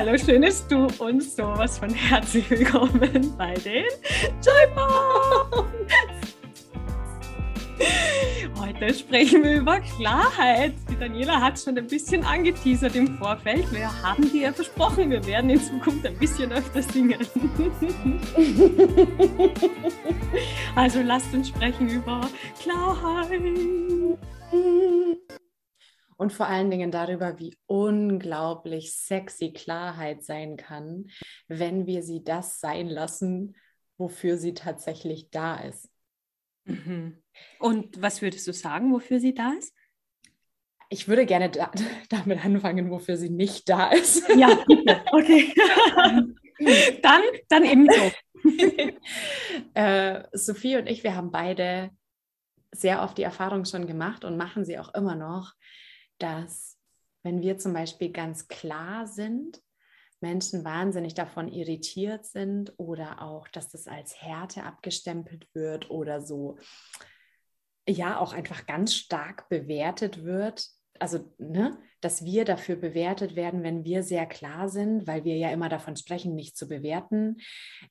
Hallo, schön, dass du uns sowas von herzlich willkommen bei den Joy Heute sprechen wir über Klarheit. Die Daniela hat schon ein bisschen angeteasert im Vorfeld. Wir haben dir ja versprochen, wir werden in Zukunft ein bisschen öfter singen. also lasst uns sprechen über Klarheit und vor allen Dingen darüber, wie unglaublich sexy Klarheit sein kann, wenn wir sie das sein lassen, wofür sie tatsächlich da ist. Mhm. Und was würdest du sagen, wofür sie da ist? Ich würde gerne da, damit anfangen, wofür sie nicht da ist. Ja. Okay. dann, dann eben so. äh, Sophie und ich, wir haben beide sehr oft die Erfahrung schon gemacht und machen sie auch immer noch, dass wenn wir zum Beispiel ganz klar sind, Menschen wahnsinnig davon irritiert sind oder auch, dass das als Härte abgestempelt wird oder so, ja, auch einfach ganz stark bewertet wird. Also, ne, dass wir dafür bewertet werden, wenn wir sehr klar sind, weil wir ja immer davon sprechen, nicht zu bewerten.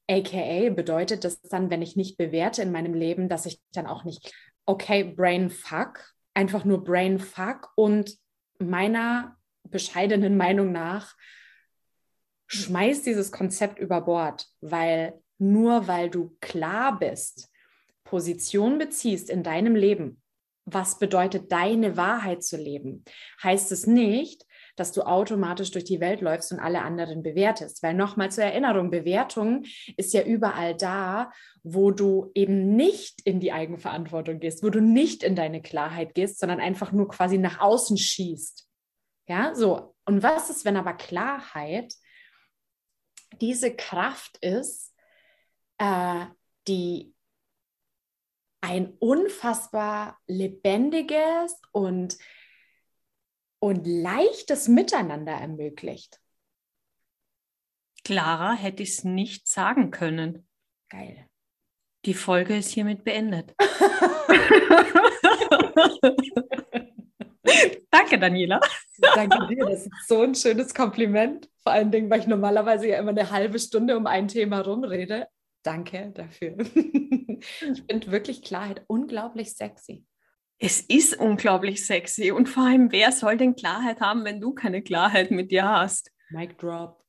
AKA bedeutet das dann, wenn ich nicht bewerte in meinem Leben, dass ich dann auch nicht, okay, Brain Fuck, einfach nur Brain Fuck und meiner bescheidenen Meinung nach schmeiß dieses Konzept über Bord, weil nur weil du klar bist, Position beziehst in deinem Leben, was bedeutet deine Wahrheit zu leben, heißt es nicht, dass du automatisch durch die Welt läufst und alle anderen bewertest. Weil nochmal zur Erinnerung, Bewertung ist ja überall da, wo du eben nicht in die Eigenverantwortung gehst, wo du nicht in deine Klarheit gehst, sondern einfach nur quasi nach außen schießt. Ja, so. Und was ist, wenn aber Klarheit diese Kraft ist, äh, die ein unfassbar lebendiges und und leichtes Miteinander ermöglicht. Klarer hätte ich es nicht sagen können. Geil. Die Folge ist hiermit beendet. Danke, Daniela. Danke dir, das ist so ein schönes Kompliment. Vor allen Dingen, weil ich normalerweise ja immer eine halbe Stunde um ein Thema rumrede. Danke dafür. Ich finde wirklich Klarheit unglaublich sexy. Es ist unglaublich sexy und vor allem, wer soll denn Klarheit haben, wenn du keine Klarheit mit dir hast? Mic drop.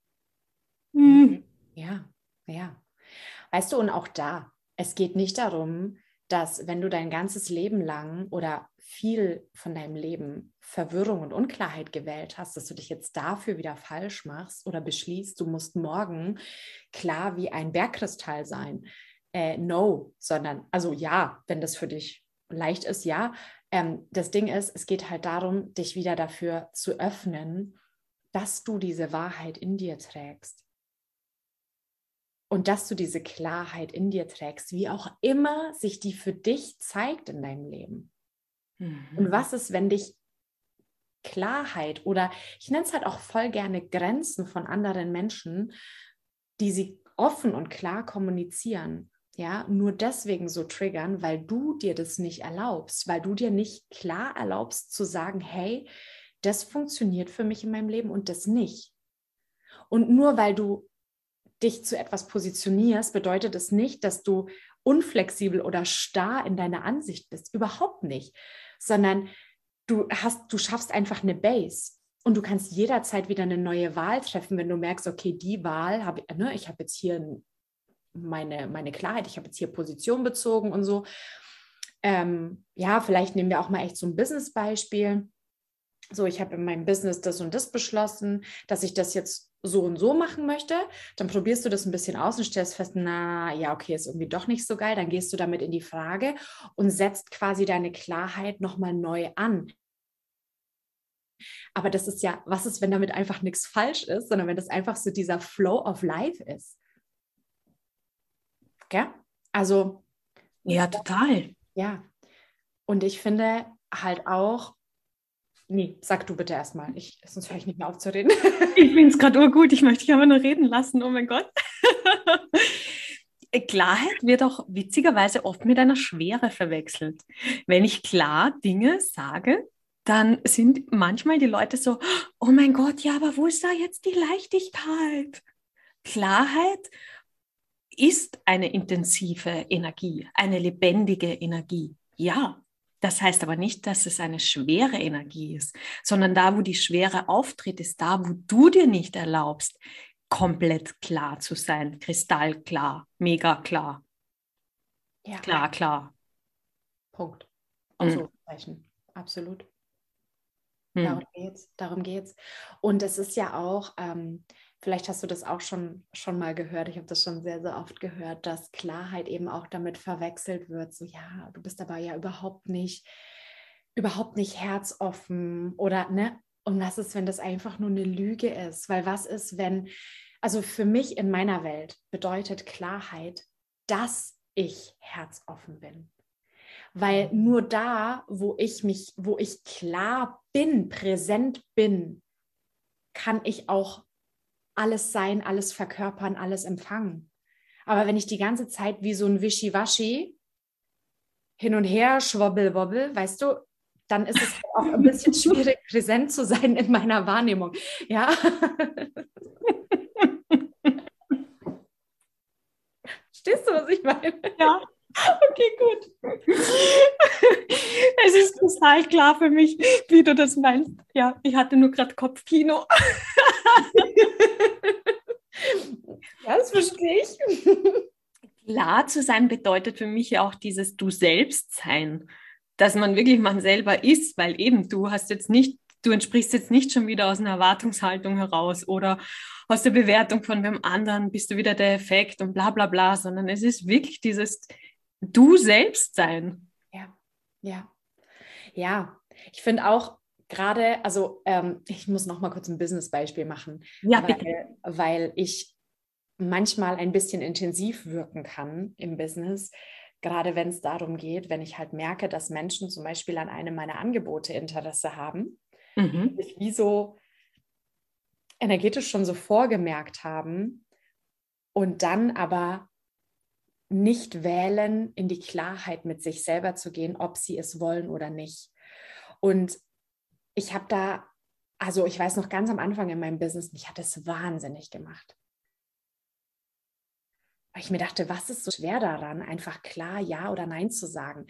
Hm. Ja, ja. Weißt du, und auch da, es geht nicht darum, dass wenn du dein ganzes Leben lang oder viel von deinem Leben Verwirrung und Unklarheit gewählt hast, dass du dich jetzt dafür wieder falsch machst oder beschließt, du musst morgen klar wie ein Bergkristall sein. Äh, no, sondern, also ja, wenn das für dich leicht ist, ja. Ähm, das Ding ist, es geht halt darum, dich wieder dafür zu öffnen, dass du diese Wahrheit in dir trägst. Und dass du diese Klarheit in dir trägst, wie auch immer sich die für dich zeigt in deinem Leben. Mhm. Und was ist, wenn dich Klarheit oder ich nenne es halt auch voll gerne Grenzen von anderen Menschen, die sie offen und klar kommunizieren, ja, nur deswegen so triggern, weil du dir das nicht erlaubst, weil du dir nicht klar erlaubst zu sagen, hey, das funktioniert für mich in meinem Leben und das nicht. Und nur weil du dich zu etwas positionierst, bedeutet es nicht, dass du unflexibel oder starr in deiner Ansicht bist. Überhaupt nicht. Sondern du hast, du schaffst einfach eine Base. Und du kannst jederzeit wieder eine neue Wahl treffen, wenn du merkst, okay, die Wahl habe ich, ne, ich habe jetzt hier ein meine, meine Klarheit, ich habe jetzt hier Position bezogen und so. Ähm, ja, vielleicht nehmen wir auch mal echt so ein Business-Beispiel. So, ich habe in meinem Business das und das beschlossen, dass ich das jetzt so und so machen möchte. Dann probierst du das ein bisschen aus und stellst fest, na ja, okay, ist irgendwie doch nicht so geil. Dann gehst du damit in die Frage und setzt quasi deine Klarheit nochmal neu an. Aber das ist ja, was ist, wenn damit einfach nichts falsch ist, sondern wenn das einfach so dieser Flow of Life ist? Gell? Also. Ja, total. Ja. Und ich finde halt auch, nee, sag du bitte erstmal, ich, sonst höre ich nicht mehr auf zu reden. ich finde es gerade urgut, ich möchte dich aber nur reden lassen, oh mein Gott. Klarheit wird auch witzigerweise oft mit einer Schwere verwechselt. Wenn ich klar Dinge sage, dann sind manchmal die Leute so, oh mein Gott, ja, aber wo ist da jetzt die Leichtigkeit? Klarheit ist eine intensive Energie, eine lebendige Energie. Ja, das heißt aber nicht, dass es eine schwere Energie ist, sondern da, wo die Schwere auftritt, ist da, wo du dir nicht erlaubst, komplett klar zu sein, kristallklar, mega klar. Ja. Klar, klar. Punkt. Ausrufezeichen. Mhm. Absolut. Mhm. Darum geht's. Darum geht's. Und es ist ja auch, ähm, vielleicht hast du das auch schon, schon mal gehört, ich habe das schon sehr, sehr oft gehört, dass Klarheit eben auch damit verwechselt wird. So, ja, du bist aber ja überhaupt nicht, überhaupt nicht herzoffen oder, ne? Und was ist, wenn das einfach nur eine Lüge ist? Weil was ist, wenn, also für mich in meiner Welt bedeutet Klarheit, dass ich herzoffen bin. Weil mhm. nur da, wo ich mich, wo ich klar bin, präsent bin, kann ich auch alles sein, alles verkörpern, alles empfangen. Aber wenn ich die ganze Zeit wie so ein Wischiwaschi hin und her schwobbel, weißt du, dann ist es auch ein bisschen schwierig, präsent zu sein in meiner Wahrnehmung. Ja. Stehst du, was ich meine? Ja. Okay, gut. Es ist total klar für mich, wie du das meinst. Ja, ich hatte nur gerade Kopfkino. Ja, das verstehe ich. Klar zu sein bedeutet für mich ja auch dieses Du selbst sein, dass man wirklich man selber ist, weil eben du hast jetzt nicht, du entsprichst jetzt nicht schon wieder aus einer Erwartungshaltung heraus oder aus der Bewertung von wem anderen bist du wieder der Effekt und bla bla bla, sondern es ist wirklich dieses Du selbst sein. Ja, ja, ja. Ich finde auch gerade, also ähm, ich muss noch mal kurz ein Business-Beispiel machen, ja, weil, weil ich manchmal ein bisschen intensiv wirken kann im Business, gerade wenn es darum geht, wenn ich halt merke, dass Menschen zum Beispiel an einem meiner Angebote Interesse haben, mhm. sich wie so energetisch schon so vorgemerkt haben und dann aber nicht wählen, in die Klarheit mit sich selber zu gehen, ob sie es wollen oder nicht. Und ich habe da, also ich weiß noch ganz am Anfang in meinem Business, mich hat es wahnsinnig gemacht. Weil ich mir dachte, was ist so schwer daran, einfach klar Ja oder Nein zu sagen?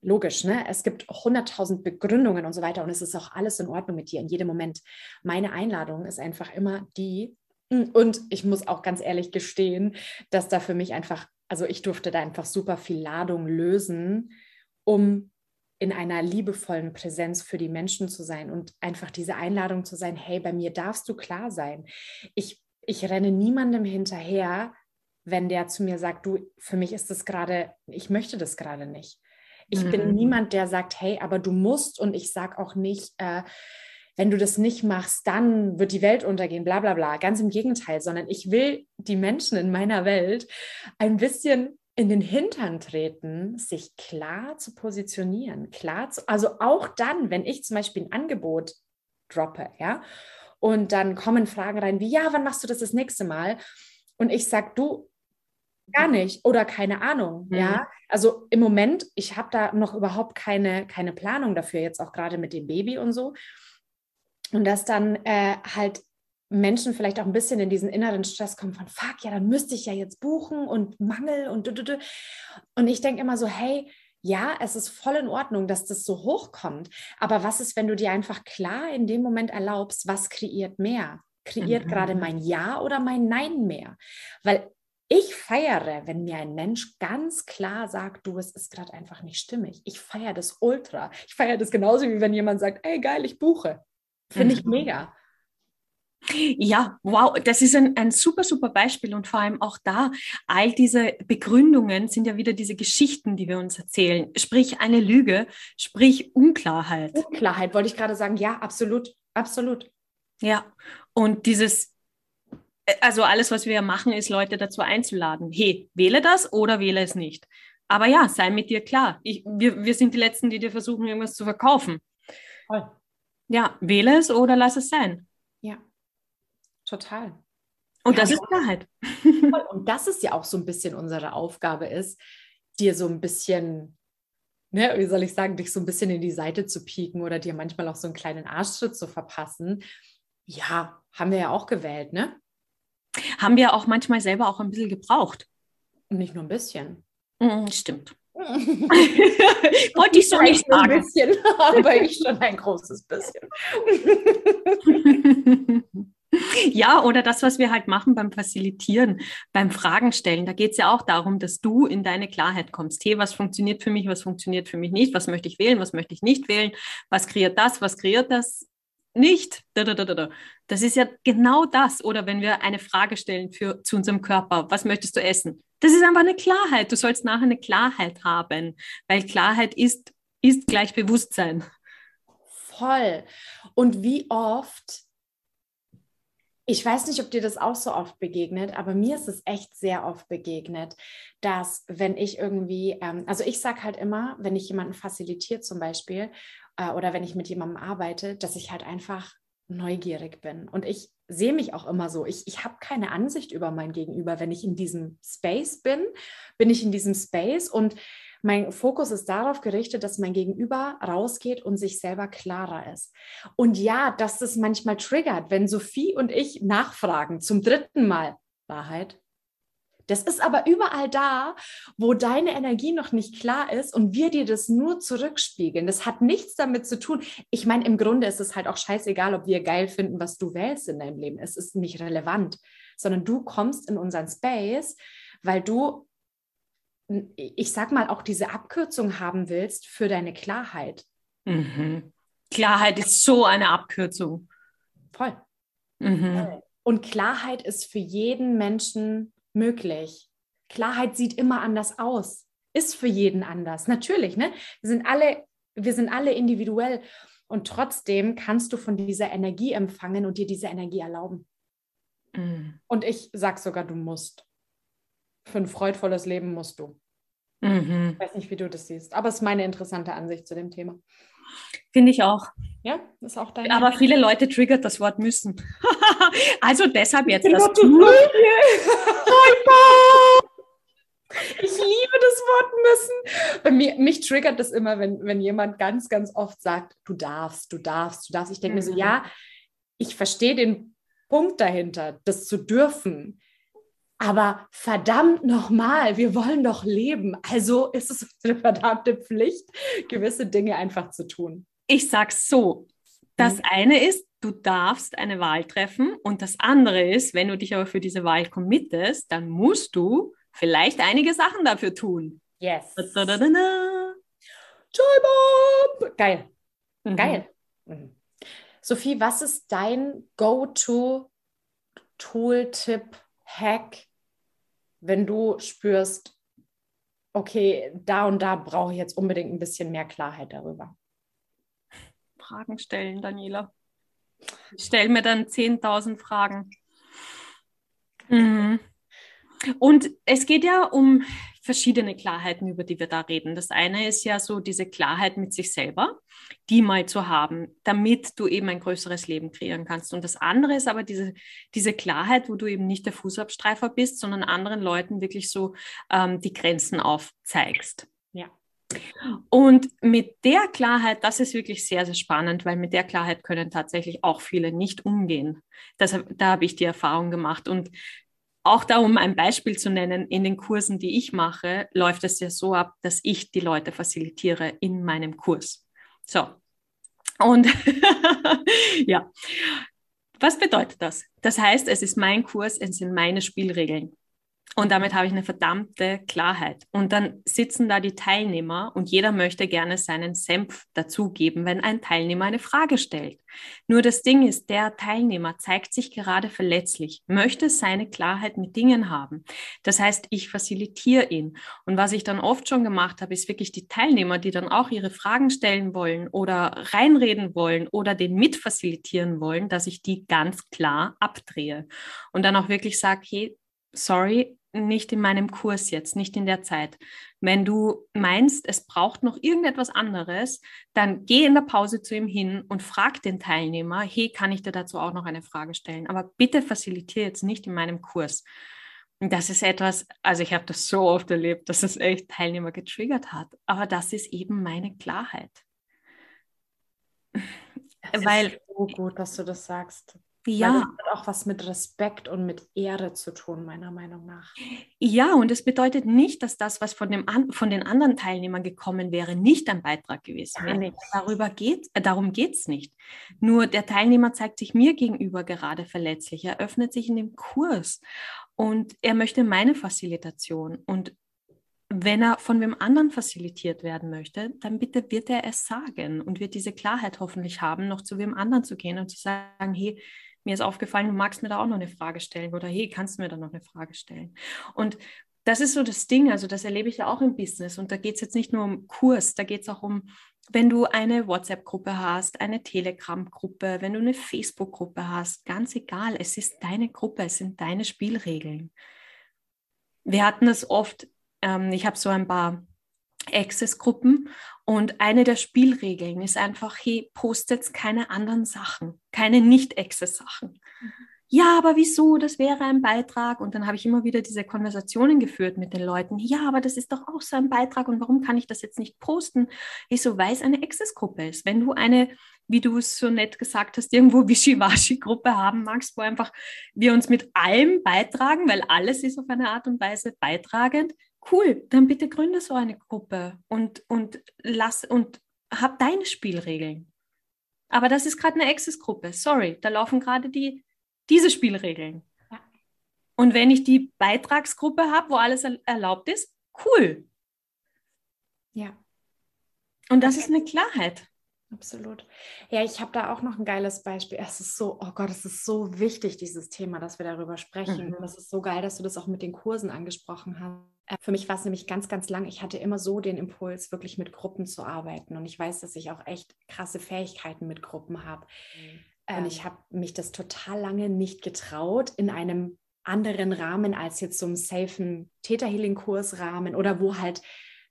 Logisch, ne? Es gibt hunderttausend Begründungen und so weiter und es ist auch alles in Ordnung mit dir in jedem Moment. Meine Einladung ist einfach immer die, und ich muss auch ganz ehrlich gestehen, dass da für mich einfach also ich durfte da einfach super viel Ladung lösen, um in einer liebevollen Präsenz für die Menschen zu sein und einfach diese Einladung zu sein, hey, bei mir darfst du klar sein. Ich, ich renne niemandem hinterher, wenn der zu mir sagt, du, für mich ist das gerade, ich möchte das gerade nicht. Ich mhm. bin niemand, der sagt, hey, aber du musst und ich sage auch nicht, äh, wenn du das nicht machst, dann wird die Welt untergehen, bla bla bla. Ganz im Gegenteil, sondern ich will die Menschen in meiner Welt ein bisschen in den Hintern treten, sich klar zu positionieren, klar zu, also auch dann, wenn ich zum Beispiel ein Angebot droppe, ja, und dann kommen Fragen rein wie, ja, wann machst du das das nächste Mal? Und ich sage, du, gar nicht oder keine Ahnung, mhm. ja. Also im Moment, ich habe da noch überhaupt keine, keine Planung dafür, jetzt auch gerade mit dem Baby und so. Und dass dann äh, halt Menschen vielleicht auch ein bisschen in diesen inneren Stress kommen von, fuck, ja, dann müsste ich ja jetzt buchen und Mangel und du, du, du. Und ich denke immer so, hey, ja, es ist voll in Ordnung, dass das so hochkommt. Aber was ist, wenn du dir einfach klar in dem Moment erlaubst, was kreiert mehr? Kreiert mhm. gerade mein Ja oder mein Nein mehr? Weil ich feiere, wenn mir ein Mensch ganz klar sagt, du, es ist gerade einfach nicht stimmig. Ich feiere das ultra. Ich feiere das genauso, wie wenn jemand sagt, ey, geil, ich buche. Finde ich mhm. mega. Ja, wow, das ist ein, ein super, super Beispiel und vor allem auch da, all diese Begründungen sind ja wieder diese Geschichten, die wir uns erzählen. Sprich eine Lüge, sprich Unklarheit. Unklarheit, wollte ich gerade sagen, ja, absolut, absolut. Ja, und dieses, äh, also alles, was wir machen, ist Leute dazu einzuladen. Hey, wähle das oder wähle es nicht. Aber ja, sei mit dir klar. Ich, wir, wir sind die Letzten, die dir versuchen, irgendwas zu verkaufen. Voll. Ja, wähle es oder lass es sein. Ja, total. Und ja, das ist Klarheit. Und das ist ja auch so ein bisschen unsere Aufgabe ist, dir so ein bisschen ne, wie soll ich sagen, dich so ein bisschen in die Seite zu pieken oder dir manchmal auch so einen kleinen Arschtritt zu verpassen. Ja, haben wir ja auch gewählt, ne? Haben wir auch manchmal selber auch ein bisschen gebraucht. Und nicht nur ein bisschen. Mm, stimmt. Wollte ich so nicht sagen. Ein bisschen, aber ich schon ein großes bisschen. Ja, oder das, was wir halt machen beim Facilitieren, beim Fragen stellen. Da geht es ja auch darum, dass du in deine Klarheit kommst. Hey, was funktioniert für mich, was funktioniert für mich nicht? Was möchte ich wählen, was möchte ich nicht wählen? Was kreiert das, was kreiert das nicht? Das ist ja genau das. Oder wenn wir eine Frage stellen für, zu unserem Körper, was möchtest du essen? Das ist einfach eine Klarheit. Du sollst nachher eine Klarheit haben, weil Klarheit ist, ist gleich Bewusstsein. Voll. Und wie oft ich weiß nicht, ob dir das auch so oft begegnet, aber mir ist es echt sehr oft begegnet, dass wenn ich irgendwie, ähm, also ich sage halt immer, wenn ich jemanden facilitiere zum Beispiel äh, oder wenn ich mit jemandem arbeite, dass ich halt einfach neugierig bin. Und ich sehe mich auch immer so. Ich, ich habe keine Ansicht über mein Gegenüber. Wenn ich in diesem Space bin, bin ich in diesem Space und mein Fokus ist darauf gerichtet, dass mein Gegenüber rausgeht und sich selber klarer ist. Und ja, dass das manchmal triggert, wenn Sophie und ich nachfragen zum dritten Mal. Wahrheit? Das ist aber überall da, wo deine Energie noch nicht klar ist und wir dir das nur zurückspiegeln. Das hat nichts damit zu tun. Ich meine, im Grunde ist es halt auch scheißegal, ob wir geil finden, was du wählst in deinem Leben. Es ist nicht relevant, sondern du kommst in unseren Space, weil du ich sag mal, auch diese Abkürzung haben willst für deine Klarheit. Mhm. Klarheit ist so eine Abkürzung. Voll. Mhm. Und Klarheit ist für jeden Menschen möglich. Klarheit sieht immer anders aus, ist für jeden anders. Natürlich, ne? Wir sind alle, wir sind alle individuell und trotzdem kannst du von dieser Energie empfangen und dir diese Energie erlauben. Mhm. Und ich sag sogar, du musst. Für ein freudvolles Leben musst du. Mhm. Ich weiß nicht, wie du das siehst, aber es ist meine interessante Ansicht zu dem Thema. Finde ich auch. Ja, ist auch deine. Aber viele Leute triggert das Wort müssen. also deshalb jetzt ich das du. ich liebe das Wort müssen. Bei mir, mich triggert das immer, wenn, wenn jemand ganz, ganz oft sagt, du darfst, du darfst, du darfst. Ich denke mhm. mir so, mhm. ja, ich verstehe den Punkt dahinter, das zu dürfen. Aber verdammt nochmal, wir wollen doch leben. Also ist es eine verdammte Pflicht, gewisse Dinge einfach zu tun. Ich sag's so. Das mhm. eine ist, du darfst eine Wahl treffen und das andere ist, wenn du dich aber für diese Wahl committest, dann musst du vielleicht einige Sachen dafür tun. Yes. Da, da, da, Joy Bomb! Geil. Mhm. Geil. Mhm. Sophie, was ist dein Go-To-Tool-Tipp, Hack, wenn du spürst, okay, da und da brauche ich jetzt unbedingt ein bisschen mehr Klarheit darüber? Fragen stellen, Daniela. Ich stelle mir dann 10.000 Fragen. Mhm. Und es geht ja um verschiedene Klarheiten, über die wir da reden. Das eine ist ja so diese Klarheit mit sich selber, die mal zu haben, damit du eben ein größeres Leben kreieren kannst. Und das andere ist aber diese, diese Klarheit, wo du eben nicht der Fußabstreifer bist, sondern anderen Leuten wirklich so ähm, die Grenzen aufzeigst. Ja. Und mit der Klarheit, das ist wirklich sehr, sehr spannend, weil mit der Klarheit können tatsächlich auch viele nicht umgehen. Das, da habe ich die Erfahrung gemacht. Und auch da, um ein Beispiel zu nennen, in den Kursen, die ich mache, läuft es ja so ab, dass ich die Leute facilitiere in meinem Kurs. So. Und ja, was bedeutet das? Das heißt, es ist mein Kurs, es sind meine Spielregeln. Und damit habe ich eine verdammte Klarheit. Und dann sitzen da die Teilnehmer und jeder möchte gerne seinen Senf dazugeben, wenn ein Teilnehmer eine Frage stellt. Nur das Ding ist, der Teilnehmer zeigt sich gerade verletzlich, möchte seine Klarheit mit Dingen haben. Das heißt, ich facilitiere ihn. Und was ich dann oft schon gemacht habe, ist wirklich die Teilnehmer, die dann auch ihre Fragen stellen wollen oder reinreden wollen oder den mitfacilitieren wollen, dass ich die ganz klar abdrehe. Und dann auch wirklich sage, hey, sorry, nicht in meinem Kurs jetzt, nicht in der Zeit. Wenn du meinst, es braucht noch irgendetwas anderes, dann geh in der Pause zu ihm hin und frag den Teilnehmer, hey, kann ich dir dazu auch noch eine Frage stellen? Aber bitte facilitiere jetzt nicht in meinem Kurs. Das ist etwas, also ich habe das so oft erlebt, dass es echt Teilnehmer getriggert hat. Aber das ist eben meine Klarheit. Das Weil, so gut, dass du das sagst. Ja. Weil das hat auch was mit Respekt und mit Ehre zu tun, meiner Meinung nach. Ja, und es bedeutet nicht, dass das, was von, dem von den anderen Teilnehmern gekommen wäre, nicht ein Beitrag gewesen wäre. Darüber geht, äh, darum geht es nicht. Nur der Teilnehmer zeigt sich mir gegenüber gerade verletzlich. Er öffnet sich in dem Kurs und er möchte meine Facilitation. Und wenn er von wem anderen facilitiert werden möchte, dann bitte wird er es sagen und wird diese Klarheit hoffentlich haben, noch zu wem anderen zu gehen und zu sagen, hey, mir ist aufgefallen, du magst mir da auch noch eine Frage stellen oder hey, kannst du mir da noch eine Frage stellen? Und das ist so das Ding, also das erlebe ich ja auch im Business und da geht es jetzt nicht nur um Kurs, da geht es auch um, wenn du eine WhatsApp-Gruppe hast, eine Telegram-Gruppe, wenn du eine Facebook-Gruppe hast, ganz egal, es ist deine Gruppe, es sind deine Spielregeln. Wir hatten es oft ähm, ich habe so ein paar Access-Gruppen und eine der Spielregeln ist einfach, hey, postet keine anderen Sachen, keine Nicht-Access-Sachen. Mhm. Ja, aber wieso? Das wäre ein Beitrag. Und dann habe ich immer wieder diese Konversationen geführt mit den Leuten. Ja, aber das ist doch auch so ein Beitrag. Und warum kann ich das jetzt nicht posten? Ich so, weil es eine Access-Gruppe ist. Wenn du eine wie du es so nett gesagt hast, irgendwo Wischiwaschi-Gruppe haben magst, wo einfach wir uns mit allem beitragen, weil alles ist auf eine Art und Weise beitragend. Cool, dann bitte gründe so eine Gruppe und, und lass und hab deine Spielregeln. Aber das ist gerade eine Access-Gruppe. Sorry, da laufen gerade die, diese Spielregeln. Ja. Und wenn ich die Beitragsgruppe habe, wo alles erlaubt ist, cool. Ja. Und das ist eine Klarheit. Absolut. Ja, ich habe da auch noch ein geiles Beispiel. Es ist so, oh Gott, es ist so wichtig, dieses Thema, dass wir darüber sprechen. Mhm. Und es ist so geil, dass du das auch mit den Kursen angesprochen hast. Äh, für mich war es nämlich ganz, ganz lang. Ich hatte immer so den Impuls, wirklich mit Gruppen zu arbeiten. Und ich weiß, dass ich auch echt krasse Fähigkeiten mit Gruppen habe. Mhm. Und ich habe mich das total lange nicht getraut, in einem anderen Rahmen als jetzt so einem safen Täterhealing-Kursrahmen oder wo halt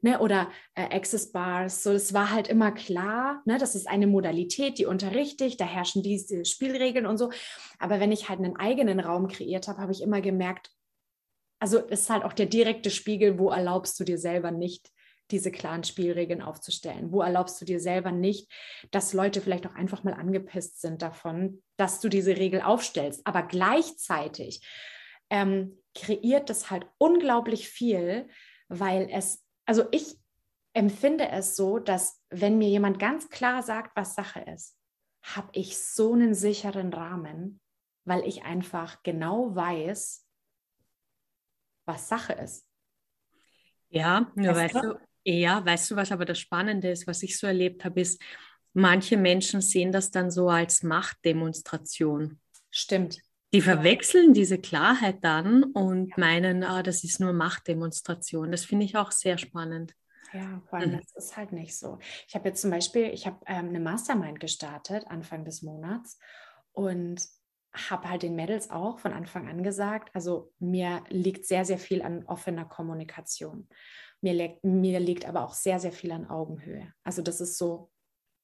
ne, oder äh, Access Bars. So, es war halt immer klar, ne, das ist eine Modalität, die unterrichte ich, da herrschen diese Spielregeln und so. Aber wenn ich halt einen eigenen Raum kreiert habe, habe ich immer gemerkt, also es ist halt auch der direkte Spiegel, wo erlaubst du dir selber nicht, diese klaren Spielregeln aufzustellen? Wo erlaubst du dir selber nicht, dass Leute vielleicht auch einfach mal angepisst sind davon, dass du diese Regel aufstellst? Aber gleichzeitig ähm, kreiert das halt unglaublich viel, weil es also ich empfinde es so, dass wenn mir jemand ganz klar sagt, was Sache ist, habe ich so einen sicheren Rahmen, weil ich einfach genau weiß, was Sache ist. Ja, nur weißt, weißt du, ja, weißt du, was aber das Spannende ist, was ich so erlebt habe, ist, manche Menschen sehen das dann so als Machtdemonstration. Stimmt. Die verwechseln diese Klarheit dann und meinen, ah, das ist nur Machtdemonstration. Das finde ich auch sehr spannend. Ja, vor allem, mhm. das ist halt nicht so. Ich habe jetzt zum Beispiel, ich habe ähm, eine Mastermind gestartet Anfang des Monats und habe halt den Mädels auch von Anfang an gesagt, also mir liegt sehr, sehr viel an offener Kommunikation. Mir, mir liegt aber auch sehr, sehr viel an Augenhöhe. Also das ist so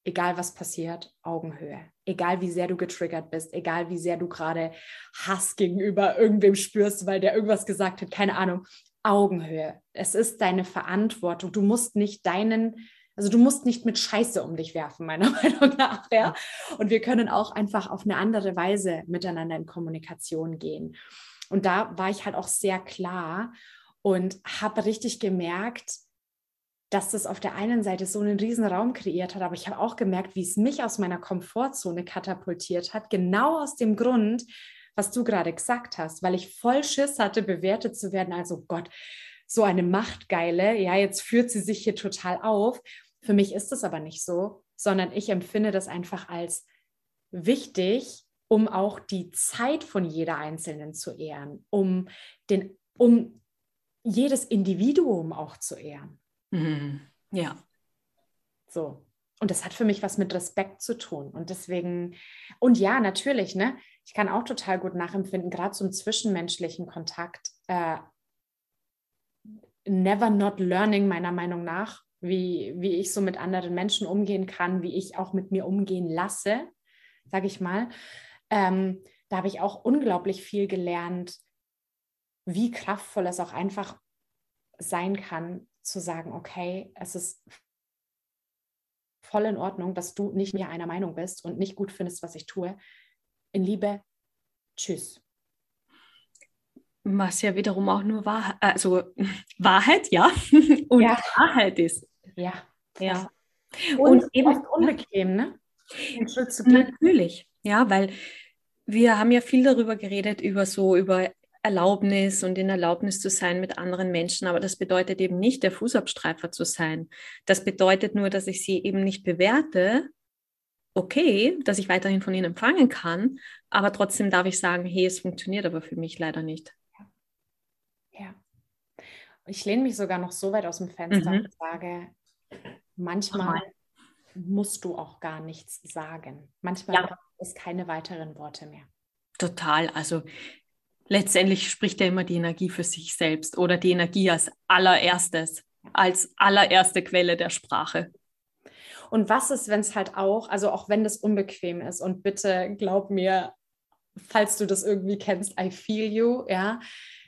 egal was passiert, Augenhöhe. Egal wie sehr du getriggert bist, egal wie sehr du gerade Hass gegenüber irgendwem spürst, weil der irgendwas gesagt hat, keine Ahnung, Augenhöhe. Es ist deine Verantwortung. Du musst nicht deinen, also du musst nicht mit Scheiße um dich werfen, meiner Meinung nach, ja. Und wir können auch einfach auf eine andere Weise miteinander in Kommunikation gehen. Und da war ich halt auch sehr klar und habe richtig gemerkt, dass das auf der einen Seite so einen riesen Raum kreiert hat, aber ich habe auch gemerkt, wie es mich aus meiner Komfortzone katapultiert hat, genau aus dem Grund, was du gerade gesagt hast, weil ich voll Schiss hatte, bewertet zu werden, also Gott, so eine Machtgeile, ja, jetzt führt sie sich hier total auf. Für mich ist das aber nicht so, sondern ich empfinde das einfach als wichtig, um auch die Zeit von jeder Einzelnen zu ehren, um den, um jedes Individuum auch zu ehren. Mhm. Ja. So. Und das hat für mich was mit Respekt zu tun. Und deswegen, und ja, natürlich, ne? Ich kann auch total gut nachempfinden, gerade zum zwischenmenschlichen Kontakt. Äh, never not learning, meiner Meinung nach, wie, wie ich so mit anderen Menschen umgehen kann, wie ich auch mit mir umgehen lasse, sage ich mal. Ähm, da habe ich auch unglaublich viel gelernt, wie kraftvoll es auch einfach sein kann, zu sagen, okay, es ist voll in Ordnung, dass du nicht mehr einer Meinung bist und nicht gut findest, was ich tue. In Liebe, tschüss. Was ja wiederum auch nur Wahrheit, also Wahrheit, ja, und ja. Wahrheit ist. Ja. Ja. Und, und eben unbequem, ne? Natürlich, ja, weil wir haben ja viel darüber geredet, über so, über Erlaubnis und in Erlaubnis zu sein mit anderen Menschen, aber das bedeutet eben nicht, der Fußabstreifer zu sein. Das bedeutet nur, dass ich sie eben nicht bewerte, okay, dass ich weiterhin von ihnen empfangen kann, aber trotzdem darf ich sagen, hey, es funktioniert aber für mich leider nicht. Ja. Ich lehne mich sogar noch so weit aus dem Fenster mhm. und sage, manchmal musst du auch gar nichts sagen. Manchmal ja. braucht es keine weiteren Worte mehr. Total. Also letztendlich spricht ja immer die Energie für sich selbst oder die Energie als allererstes, als allererste Quelle der Sprache. Und was ist, wenn es halt auch, also auch wenn das unbequem ist und bitte glaub mir, falls du das irgendwie kennst, I feel you, ja,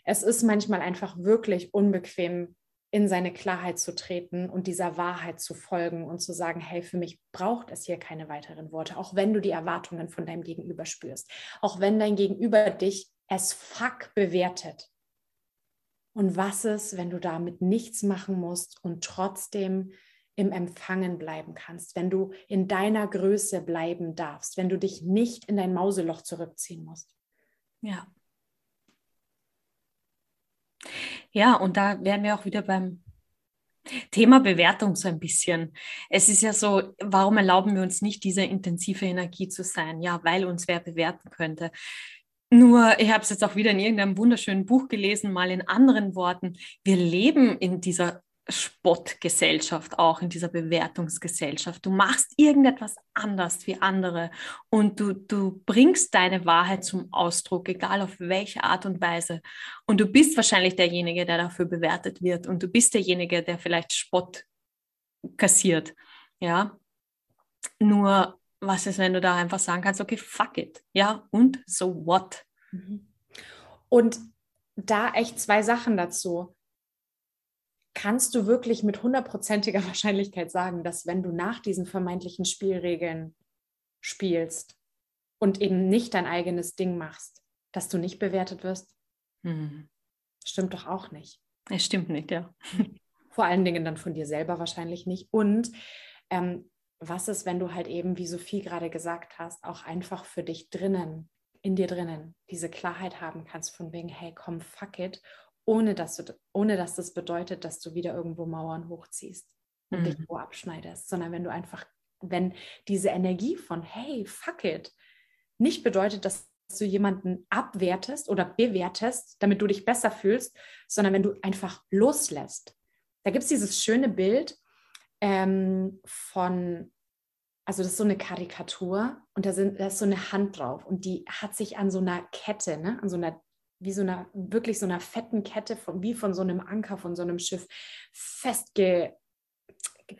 es ist manchmal einfach wirklich unbequem, in seine Klarheit zu treten und dieser Wahrheit zu folgen und zu sagen, hey, für mich braucht es hier keine weiteren Worte, auch wenn du die Erwartungen von deinem Gegenüber spürst, auch wenn dein Gegenüber dich as fuck bewertet. Und was ist, wenn du damit nichts machen musst und trotzdem im Empfangen bleiben kannst, wenn du in deiner Größe bleiben darfst, wenn du dich nicht in dein Mauseloch zurückziehen musst? Ja. Ja, und da wären wir auch wieder beim Thema Bewertung so ein bisschen. Es ist ja so, warum erlauben wir uns nicht, diese intensive Energie zu sein? Ja, weil uns wer bewerten könnte. Nur, ich habe es jetzt auch wieder in irgendeinem wunderschönen Buch gelesen, mal in anderen Worten. Wir leben in dieser Spottgesellschaft, auch in dieser Bewertungsgesellschaft. Du machst irgendetwas anders wie andere und du, du bringst deine Wahrheit zum Ausdruck, egal auf welche Art und Weise. Und du bist wahrscheinlich derjenige, der dafür bewertet wird und du bist derjenige, der vielleicht Spott kassiert. Ja. Nur, was ist, wenn du da einfach sagen kannst, okay, fuck it. Ja, und so what? Mhm. Und da echt zwei Sachen dazu kannst du wirklich mit hundertprozentiger Wahrscheinlichkeit sagen, dass wenn du nach diesen vermeintlichen Spielregeln spielst und eben nicht dein eigenes Ding machst, dass du nicht bewertet wirst? Hm. Stimmt doch auch nicht. Es stimmt nicht, ja. Vor allen Dingen dann von dir selber wahrscheinlich nicht. Und ähm, was ist, wenn du halt eben, wie Sophie gerade gesagt hast, auch einfach für dich drinnen, in dir drinnen, diese Klarheit haben kannst von wegen, hey, komm, fuck it ohne dass, du, ohne dass das bedeutet, dass du wieder irgendwo Mauern hochziehst und mhm. dich wo abschneidest, sondern wenn du einfach, wenn diese Energie von, hey, fuck it, nicht bedeutet, dass du jemanden abwertest oder bewertest, damit du dich besser fühlst, sondern wenn du einfach loslässt. Da gibt es dieses schöne Bild ähm, von, also das ist so eine Karikatur und da, sind, da ist so eine Hand drauf und die hat sich an so einer Kette, ne, an so einer wie so einer, wirklich so einer fetten Kette, von, wie von so einem Anker von so einem Schiff festge,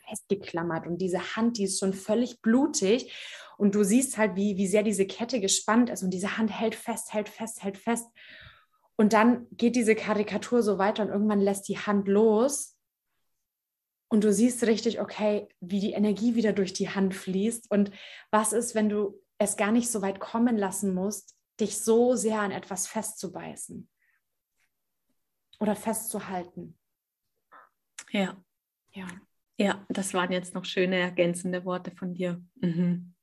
festgeklammert. Und diese Hand, die ist schon völlig blutig. Und du siehst halt, wie, wie sehr diese Kette gespannt ist. Und diese Hand hält fest, hält fest, hält fest. Und dann geht diese Karikatur so weiter und irgendwann lässt die Hand los. Und du siehst richtig, okay, wie die Energie wieder durch die Hand fließt. Und was ist, wenn du es gar nicht so weit kommen lassen musst, dich so sehr an etwas festzubeißen oder festzuhalten. Ja. Ja. Ja, das waren jetzt noch schöne ergänzende Worte von dir. Mhm.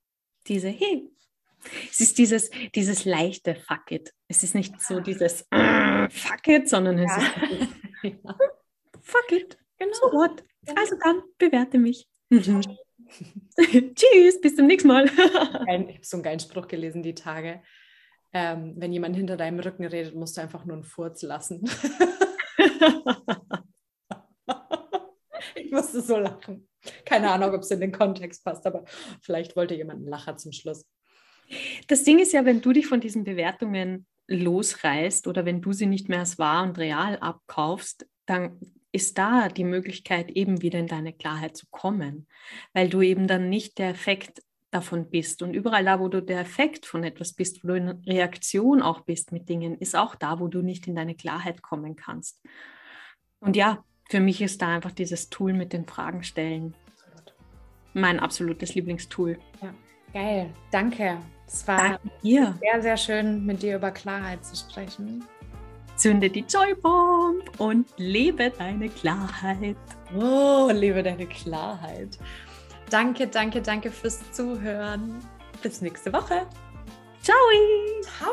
Diese, hey, es ist dieses, dieses leichte Fuck it. Es ist nicht so dieses äh, Fuck it, sondern es ja. ist ja. Fuck it. Genau. So what? Also dann bewerte mich. Mhm. Tschüss, bis zum nächsten Mal. ich habe so einen geilen Spruch gelesen die Tage ähm, wenn jemand hinter deinem Rücken redet, musst du einfach nur einen Furz lassen. ich musste so lachen. Keine Ahnung, ob es in den Kontext passt, aber vielleicht wollte jemand einen Lacher zum Schluss. Das Ding ist ja, wenn du dich von diesen Bewertungen losreißt oder wenn du sie nicht mehr als wahr und real abkaufst, dann ist da die Möglichkeit, eben wieder in deine Klarheit zu kommen, weil du eben dann nicht der Effekt davon bist. Und überall da, wo du der Effekt von etwas bist, wo du in Reaktion auch bist mit Dingen, ist auch da, wo du nicht in deine Klarheit kommen kannst. Und ja, für mich ist da einfach dieses Tool mit den Fragen stellen mein absolutes Lieblingstool. Ja, geil. Danke. Es war Danke sehr, sehr schön, mit dir über Klarheit zu sprechen. Zünde die Joybomb und lebe deine Klarheit. Oh, lebe deine Klarheit. Danke, danke, danke fürs Zuhören. Bis nächste Woche. Ciao. Ciao.